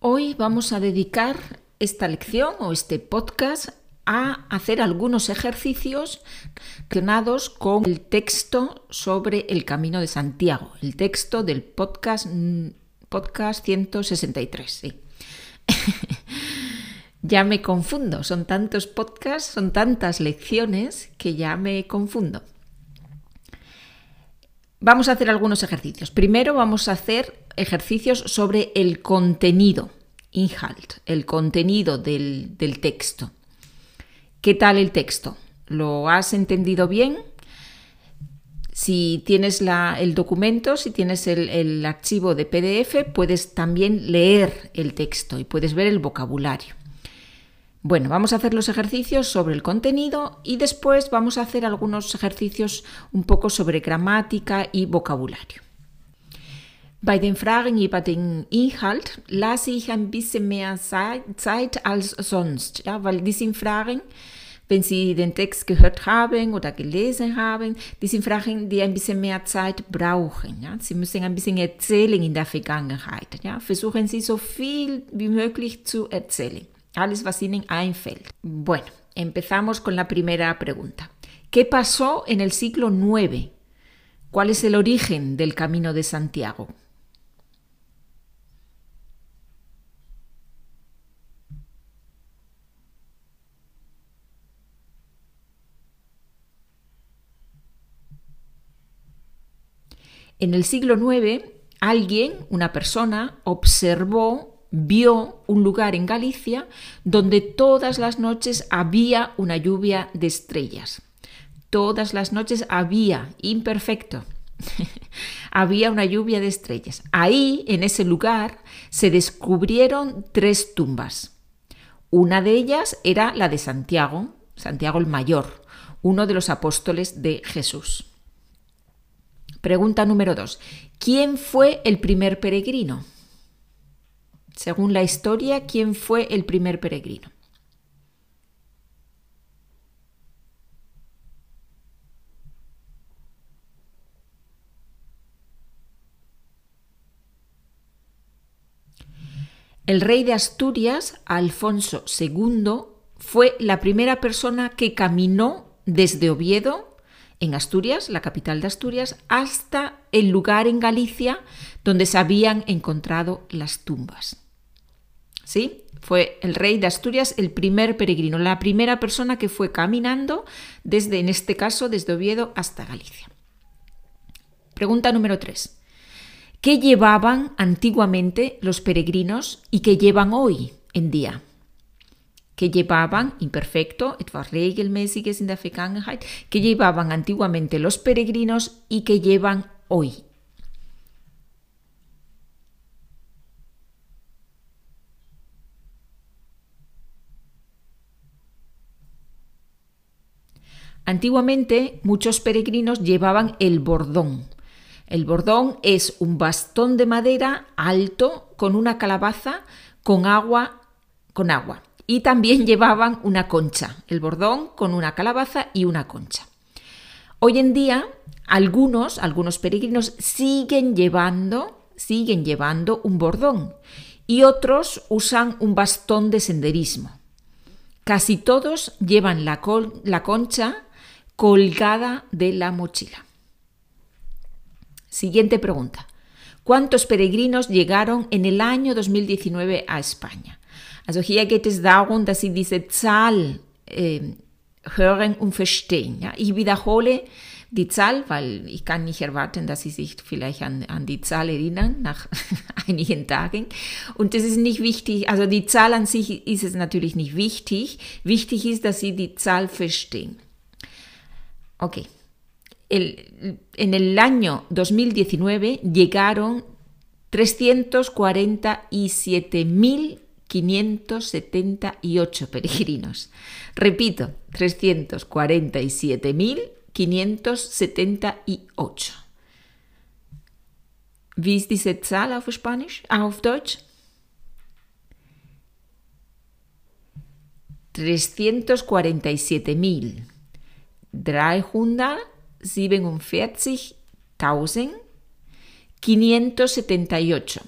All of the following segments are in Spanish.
Hoy vamos a dedicar esta lección o este podcast a hacer algunos ejercicios relacionados con el texto sobre el Camino de Santiago, el texto del podcast, podcast 163. Sí. ya me confundo, son tantos podcasts, son tantas lecciones que ya me confundo. Vamos a hacer algunos ejercicios. Primero vamos a hacer ejercicios sobre el contenido, Inhalt, el contenido del, texto. ¿Qué tal el texto? ¿Lo has entendido bien? Si tienes el documento, si tienes el, el, archivo de PDF, puedes también leer el texto y puedes ver el vocabulario. Bueno, vamos a hacer los ejercicios sobre el contenido y después vamos a hacer algunos ejercicios un poco sobre gramática y vocabulario. Bei den Fragen über den Inhalt lasse ich ein bisschen mehr Zeit als sonst, ja, weil die sind Fragen, wenn Sie den Text gehört haben oder gelesen haben, die sind Fragen, die ein bisschen mehr Zeit brauchen. Ja. Sie müssen ein bisschen erzählen in der Vergangenheit. Ja. Versuchen Sie so viel wie möglich zu erzählen. Alles, was Ihnen einfällt. Bueno, empezamos con la primera pregunta. ¿Qué pasó en el siglo IX? ¿Cuál es el origen del Camino de Santiago? En el siglo IX, alguien, una persona, observó vio un lugar en Galicia donde todas las noches había una lluvia de estrellas. Todas las noches había, imperfecto, había una lluvia de estrellas. Ahí, en ese lugar, se descubrieron tres tumbas. Una de ellas era la de Santiago, Santiago el Mayor, uno de los apóstoles de Jesús. Pregunta número dos. ¿Quién fue el primer peregrino? Según la historia, ¿quién fue el primer peregrino? El rey de Asturias, Alfonso II, fue la primera persona que caminó desde Oviedo, en Asturias, la capital de Asturias, hasta el lugar en Galicia donde se habían encontrado las tumbas. ¿Sí? Fue el rey de Asturias el primer peregrino, la primera persona que fue caminando desde, en este caso, desde Oviedo hasta Galicia. Pregunta número 3. ¿Qué llevaban antiguamente los peregrinos y qué llevan hoy en día? ¿Qué llevaban, imperfecto, etwas regelmäßiges in der Vergangenheit, ¿Qué llevaban antiguamente los peregrinos y qué llevan hoy Antiguamente muchos peregrinos llevaban el bordón. El bordón es un bastón de madera alto con una calabaza con agua con agua. Y también llevaban una concha, el bordón con una calabaza y una concha. Hoy en día algunos, algunos peregrinos siguen llevando, siguen llevando un bordón y otros usan un bastón de senderismo. Casi todos llevan la, la concha colgada de la mochila. Siguiente pregunta. ¿Cuántos peregrinos llegaron en el año 2019 a España? Also hier geht es darum, dass Sie diese Zahl äh, hören und verstehen. Ja? Ich wiederhole die Zahl, weil ich kann nicht erwarten, dass Sie sich vielleicht an, an die Zahl erinnern nach einigen Tagen. Und das ist nicht wichtig, also die Zahl an sich ist es natürlich nicht wichtig. Wichtig ist, dass Sie die Zahl verstehen. Ok. en el año 2019 llegaron 347.578 peregrinos. Repito, 347.578. Wie diese Zahl auf Spanisch? Ah, auf Deutsch? 347.000. 347.578. 578,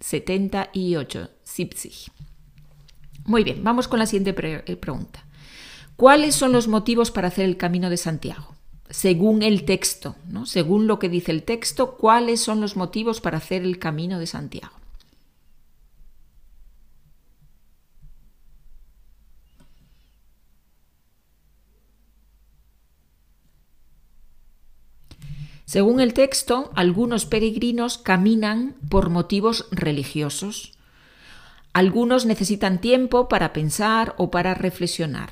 78, 70. Muy bien, vamos con la siguiente eh, pregunta. ¿Cuáles son los motivos para hacer el camino de Santiago? Según el texto, ¿no? según lo que dice el texto, ¿cuáles son los motivos para hacer el camino de Santiago? Según el texto, algunos peregrinos caminan por motivos religiosos. Algunos necesitan tiempo para pensar o para reflexionar.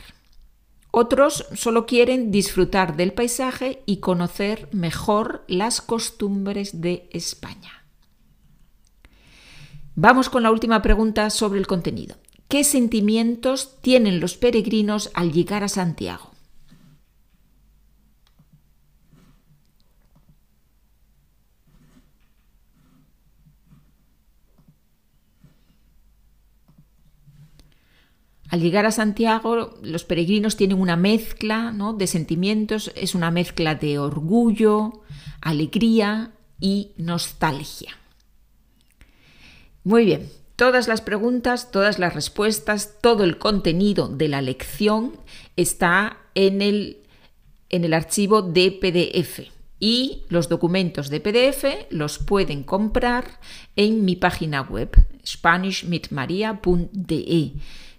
Otros solo quieren disfrutar del paisaje y conocer mejor las costumbres de España. Vamos con la última pregunta sobre el contenido. ¿Qué sentimientos tienen los peregrinos al llegar a Santiago? Al llegar a Santiago, los peregrinos tienen una mezcla de sentimientos, es una mezcla de orgullo, alegría y nostalgia. Muy bien, todas las preguntas, todas las respuestas, todo el contenido de la lección está en el, en el archivo de PDF y los documentos de PDF los pueden comprar en mi página web spanishmitmaria.de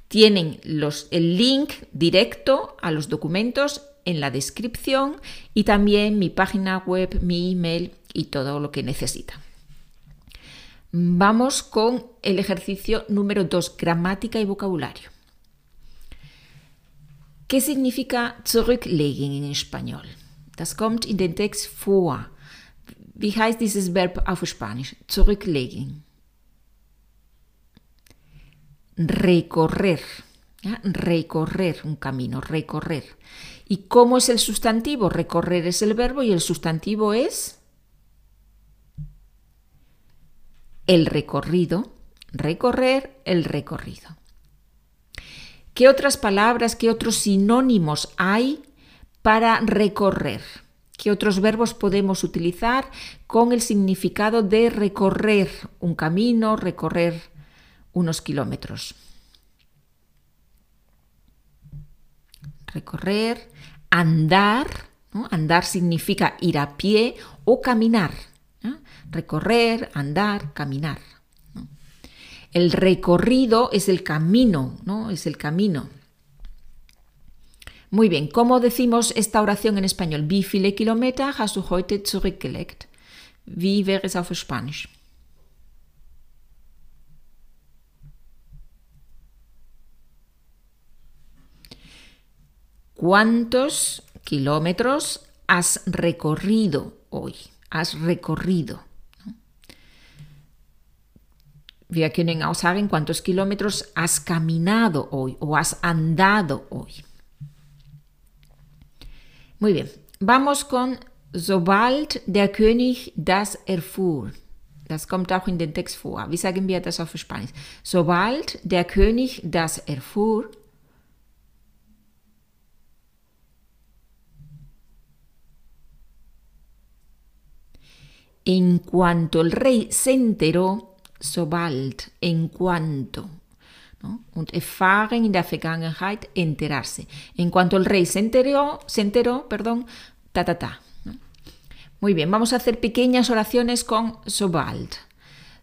tienen los, el link directo a los documentos en la descripción y también mi página web, mi email y todo lo que necesitan. Vamos con el ejercicio número 2, gramática y vocabulario. ¿Qué significa zurücklegen en español? Das kommt in den Text vor. Wie heißt dieses Verb auf Spanisch? Zurücklegen recorrer. Recorrer un camino, recorrer. ¿Y cómo es el sustantivo? Recorrer es el verbo y el sustantivo es el recorrido. Recorrer el recorrido. ¿Qué otras palabras, qué otros sinónimos hay para recorrer? ¿Qué otros verbos podemos utilizar con el significado de recorrer un camino, recorrer unos kilómetros. Recorrer, andar, andar significa ir a pie o caminar. Recorrer, andar, caminar. El recorrido es el camino, ¿no? Es el camino. Muy bien, ¿cómo decimos esta oración en español? Wie viele Kilometer hast du heute zurückgelegt? Wie wäre es auf Spanisch? ¿Cuántos kilómetros has recorrido hoy? Has recorrido. Wir können auch sagen, cuántos kilómetros has caminado hoy o has andado hoy. Muy bien, vamos con sobald der König das erfuhr. Das kommt auch in den Text vor. Wie sagen wir das auf Spanisch? Sobald der König das erfuhr, En cuanto el rey se enteró, sobald, en cuanto. ¿no? Und erfahren in der Vergangenheit, enterarse. En cuanto el rey se enteró, se enteró, perdón, ta ta ta. Muy bien, vamos a hacer pequeñas oraciones con sobald.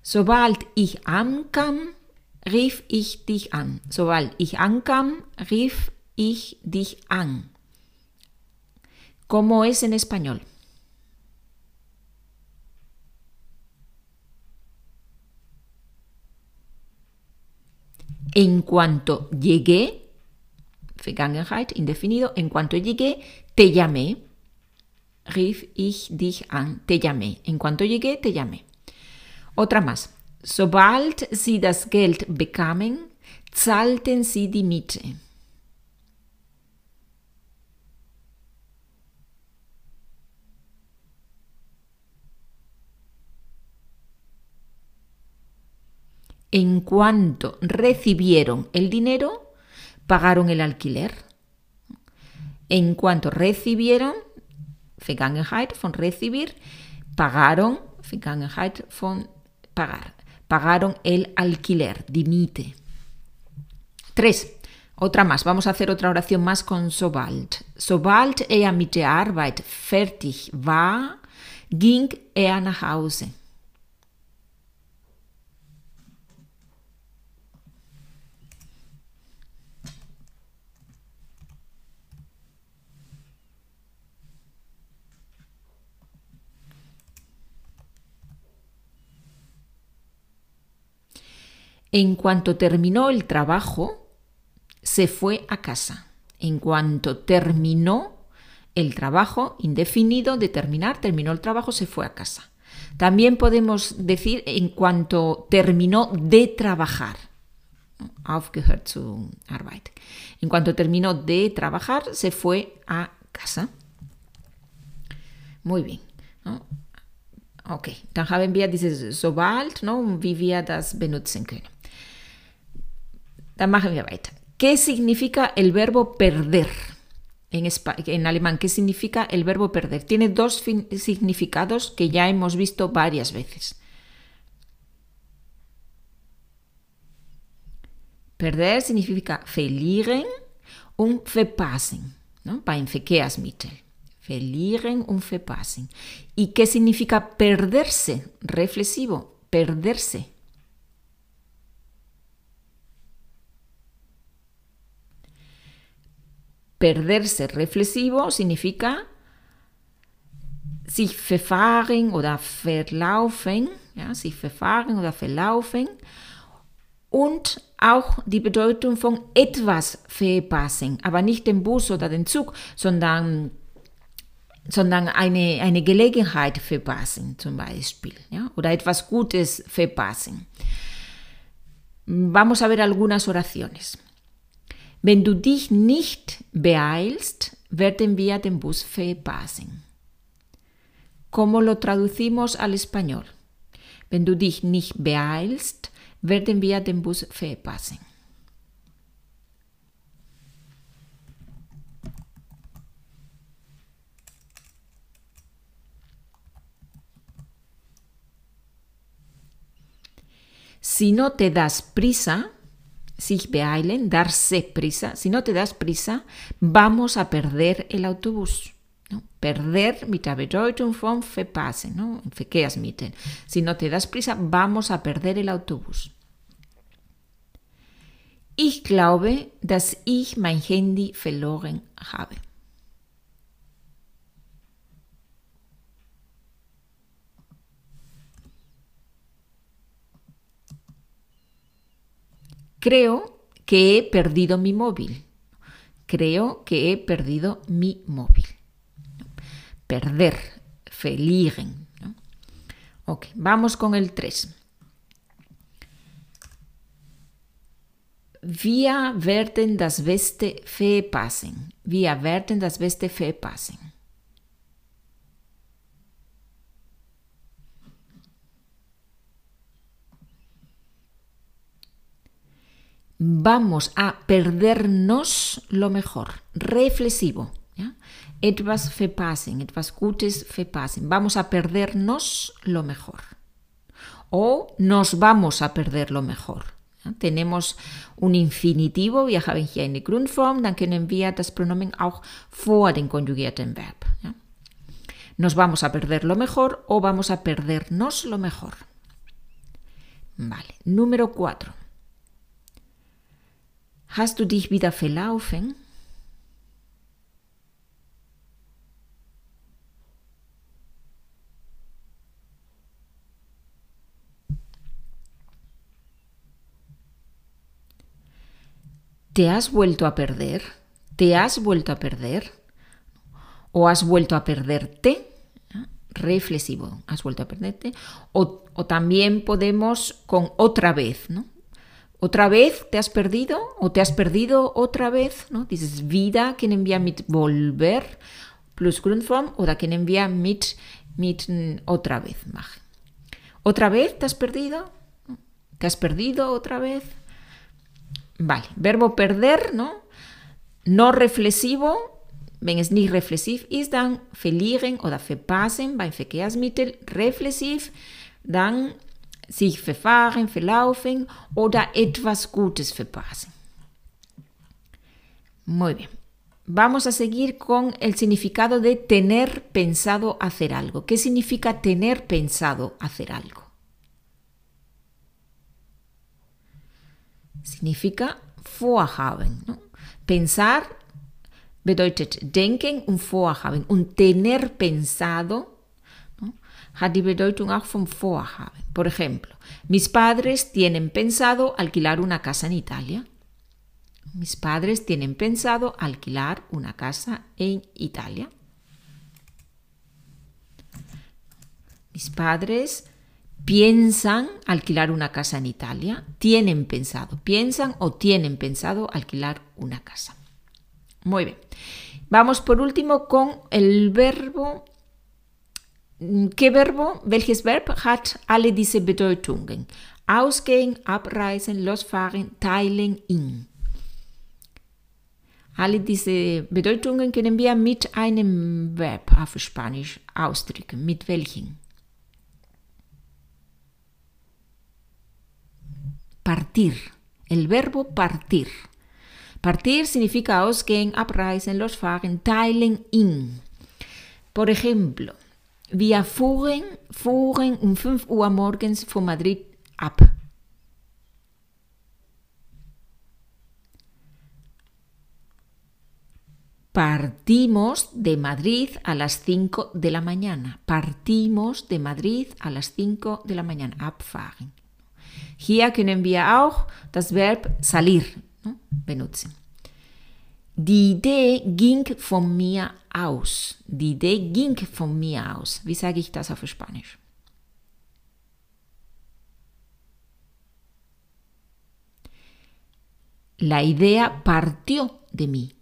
Sobald ich ankam, rief ich dich an. Sobald ich ankam, rief ich dich an. ¿Cómo es en español? En cuanto llegué, Vergangenheit, indefinido, en cuanto llegué, te llamé. Rief ich dich an, te llamé. En cuanto llegué, te llamé. Otra más. Sobald Sie das Geld bekamen, zahlten Sie die Miete. En cuanto recibieron el dinero, pagaron el alquiler. En cuanto recibieron, Vergangenheit von recibir, Pagaron, Vergangenheit von pagar. Pagaron el alquiler, die Miete. Tres. Otra más. Vamos a hacer otra oración más con sobald. Sobald er mit der Arbeit fertig war, ging er nach Hause. En cuanto terminó el trabajo, se fue a casa. En cuanto terminó el trabajo, indefinido de terminar, terminó el trabajo, se fue a casa. También podemos decir en cuanto terminó de trabajar. Aufgehört zu arbeiten. En cuanto terminó de trabajar, se fue a casa. Muy bien. Ok, dann haben wir dieses sobald, ¿no? wir das benutzen können. ¿Qué significa el verbo perder? En, en, alemán, ¿qué significa el verbo perder? Tiene dos significados que ya hemos visto varias veces. Perder significa verlieren und verpassen, ¿no? beim Verkehrsmittel. Verlieren und verpassen. ¿Y qué significa perderse? Reflexivo, perderse. Perderse reflexivo significa sich verfahren oder verlaufen, ja, sich verfahren oder verlaufen und auch die Bedeutung von etwas verpassen, aber nicht den Bus oder den Zug, sondern, sondern eine, eine Gelegenheit verpassen zum Beispiel ja, oder etwas Gutes verpassen. Vamos a ver algunas oraciones. Wenn du dich nicht beeilst, werden wir den Bus verpassen. ¿Cómo lo traducimos al español? Wenn du dich nicht beeilst, werden wir den Bus verpassen. Si no te das prisa, sich beeilen, darse prisa. Si no te das prisa, vamos a perder el autobús. ¿no? Perder mit der Bedeutung von verpassen, ¿no? Verkehrsmittel. Si no te das prisa, vamos a perder el autobús. Ich glaube, dass ich mein Handy verloren habe. Creo que he perdido mi móvil. Creo que he perdido mi móvil. Perder, verlieren. Ok, vamos con el 3. Wir werden das Beste verpassen. Wir werden das Beste verpassen. Vamos a perdernos lo mejor. Reflexivo. ¿ya? Etwas verpassen, etwas Gutes verpassen. Vamos a perdernos lo mejor. O nos vamos a perder lo mejor. Tenemos un infinitivo, wir haben hier eine Grundform, dann können wir das Pronomen auch vor dem konjugierten Verb. ¿ya? Nos vamos a perder lo mejor o vamos a perdernos lo mejor. Vale, número 4. Hast du dich wieder verlaufen? ¿Te has vuelto a perder? ¿Te has vuelto a perder? ¿O has vuelto a perderte? Reflexivo, has vuelto a perderte. O, o también podemos con otra vez, ¿no? ¿Otra vez te has perdido? ¿O te has perdido otra vez? ¿no? Dieses wieder können wir mit volver plus Grundform oder können wir mit, mit otra vez machen. ¿Otra vez te has perdido? ¿Te has perdido otra vez? Vale, verbo perder, ¿no? No reflexivo, wenn es nicht reflexiv ist, dann verlieren oder verpassen beim Verkehrsmittel. Reflexiv, dann sich verfahren, verlaufen oder etwas Gutes verpassen. Muy bien. Vamos a seguir con el significado de tener pensado hacer algo. ¿Qué significa tener pensado hacer algo? Significa vorhaben. Pensar bedeutet denken und vorhaben. Und tener pensado. Die Bedeutung auch vom Vorhaben. Por ejemplo, mis padres tienen pensado alquilar una casa en Italia. Mis padres tienen pensado alquilar una casa en Italia. Mis padres piensan alquilar una casa en Italia. Tienen pensado, piensan o tienen pensado alquilar una casa. Muy bien. Vamos por último con el verbo. ¿Qué verbo? Welches Verb hat alle diese Bedeutungen? Ausgehen, abreisen, losfahren, teilen, in. Alle diese Bedeutungen können wir mit einem Verb auf Spanisch ausdrücken. Mit welchen? Partir. El verbo partir. Partir significa ausgehen, abreisen, losfahren, teilen, in. Por ejemplo, wir fuhren, fuhren um 5 Uhr morgens von Madrid ab. Partimos de Madrid a las 5 de la mañana. Partimos de Madrid a las 5 de la mañana. Abfahren. Hier können wir auch das Verb salir benutzen. Die Idee ging von mir aus. Die Idee ging von mir aus. Wie sage ich das auf Spanisch? La idea partió de mí.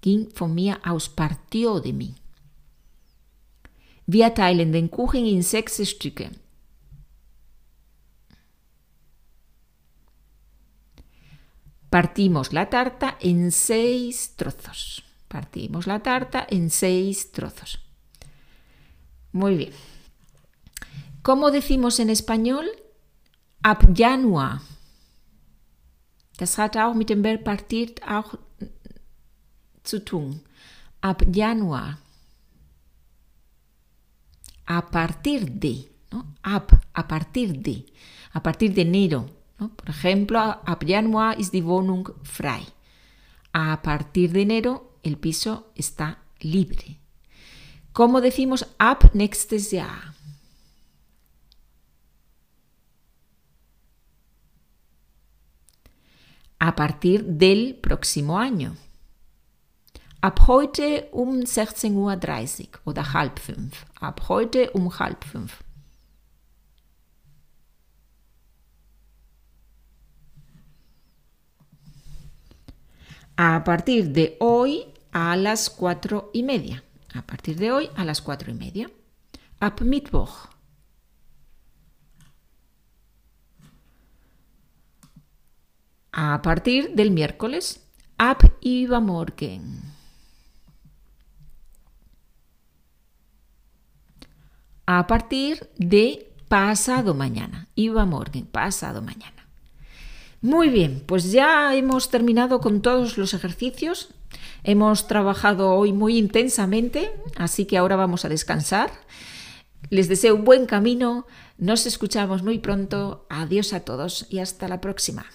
Ging von mir aus, partió de mí. Wir teilen den Kuchen in sechs Stücke. Partimos la tarta en seis trozos. Partimos la tarta en seis trozos. Muy bien. ¿Cómo decimos en español? Ab Januar. Das hat auch mit dem Verb auch zu tun. Ab Januar. A partir de. Ab, a partir de. A partir de enero. ¿No? Por ejemplo, ab Januar ist die Wohnung frei. A partir de enero el piso está libre. ¿Cómo decimos ab nächstes Jahr? A partir del próximo año. Ab heute um 16.30 Uhr oder halb fünf. Ab heute um halb fünf. A partir de hoy a las cuatro y media. A partir de hoy a las cuatro y media. Ab Mittwoch. A partir del miércoles. Ab übermorgen. A partir de pasado mañana. Übermorgen, pasado mañana. Muy bien, pues ya hemos terminado con todos los ejercicios. Hemos trabajado hoy muy intensamente, así que ahora vamos a descansar. Les deseo un buen camino, nos escuchamos muy pronto. Adiós a todos y hasta la próxima.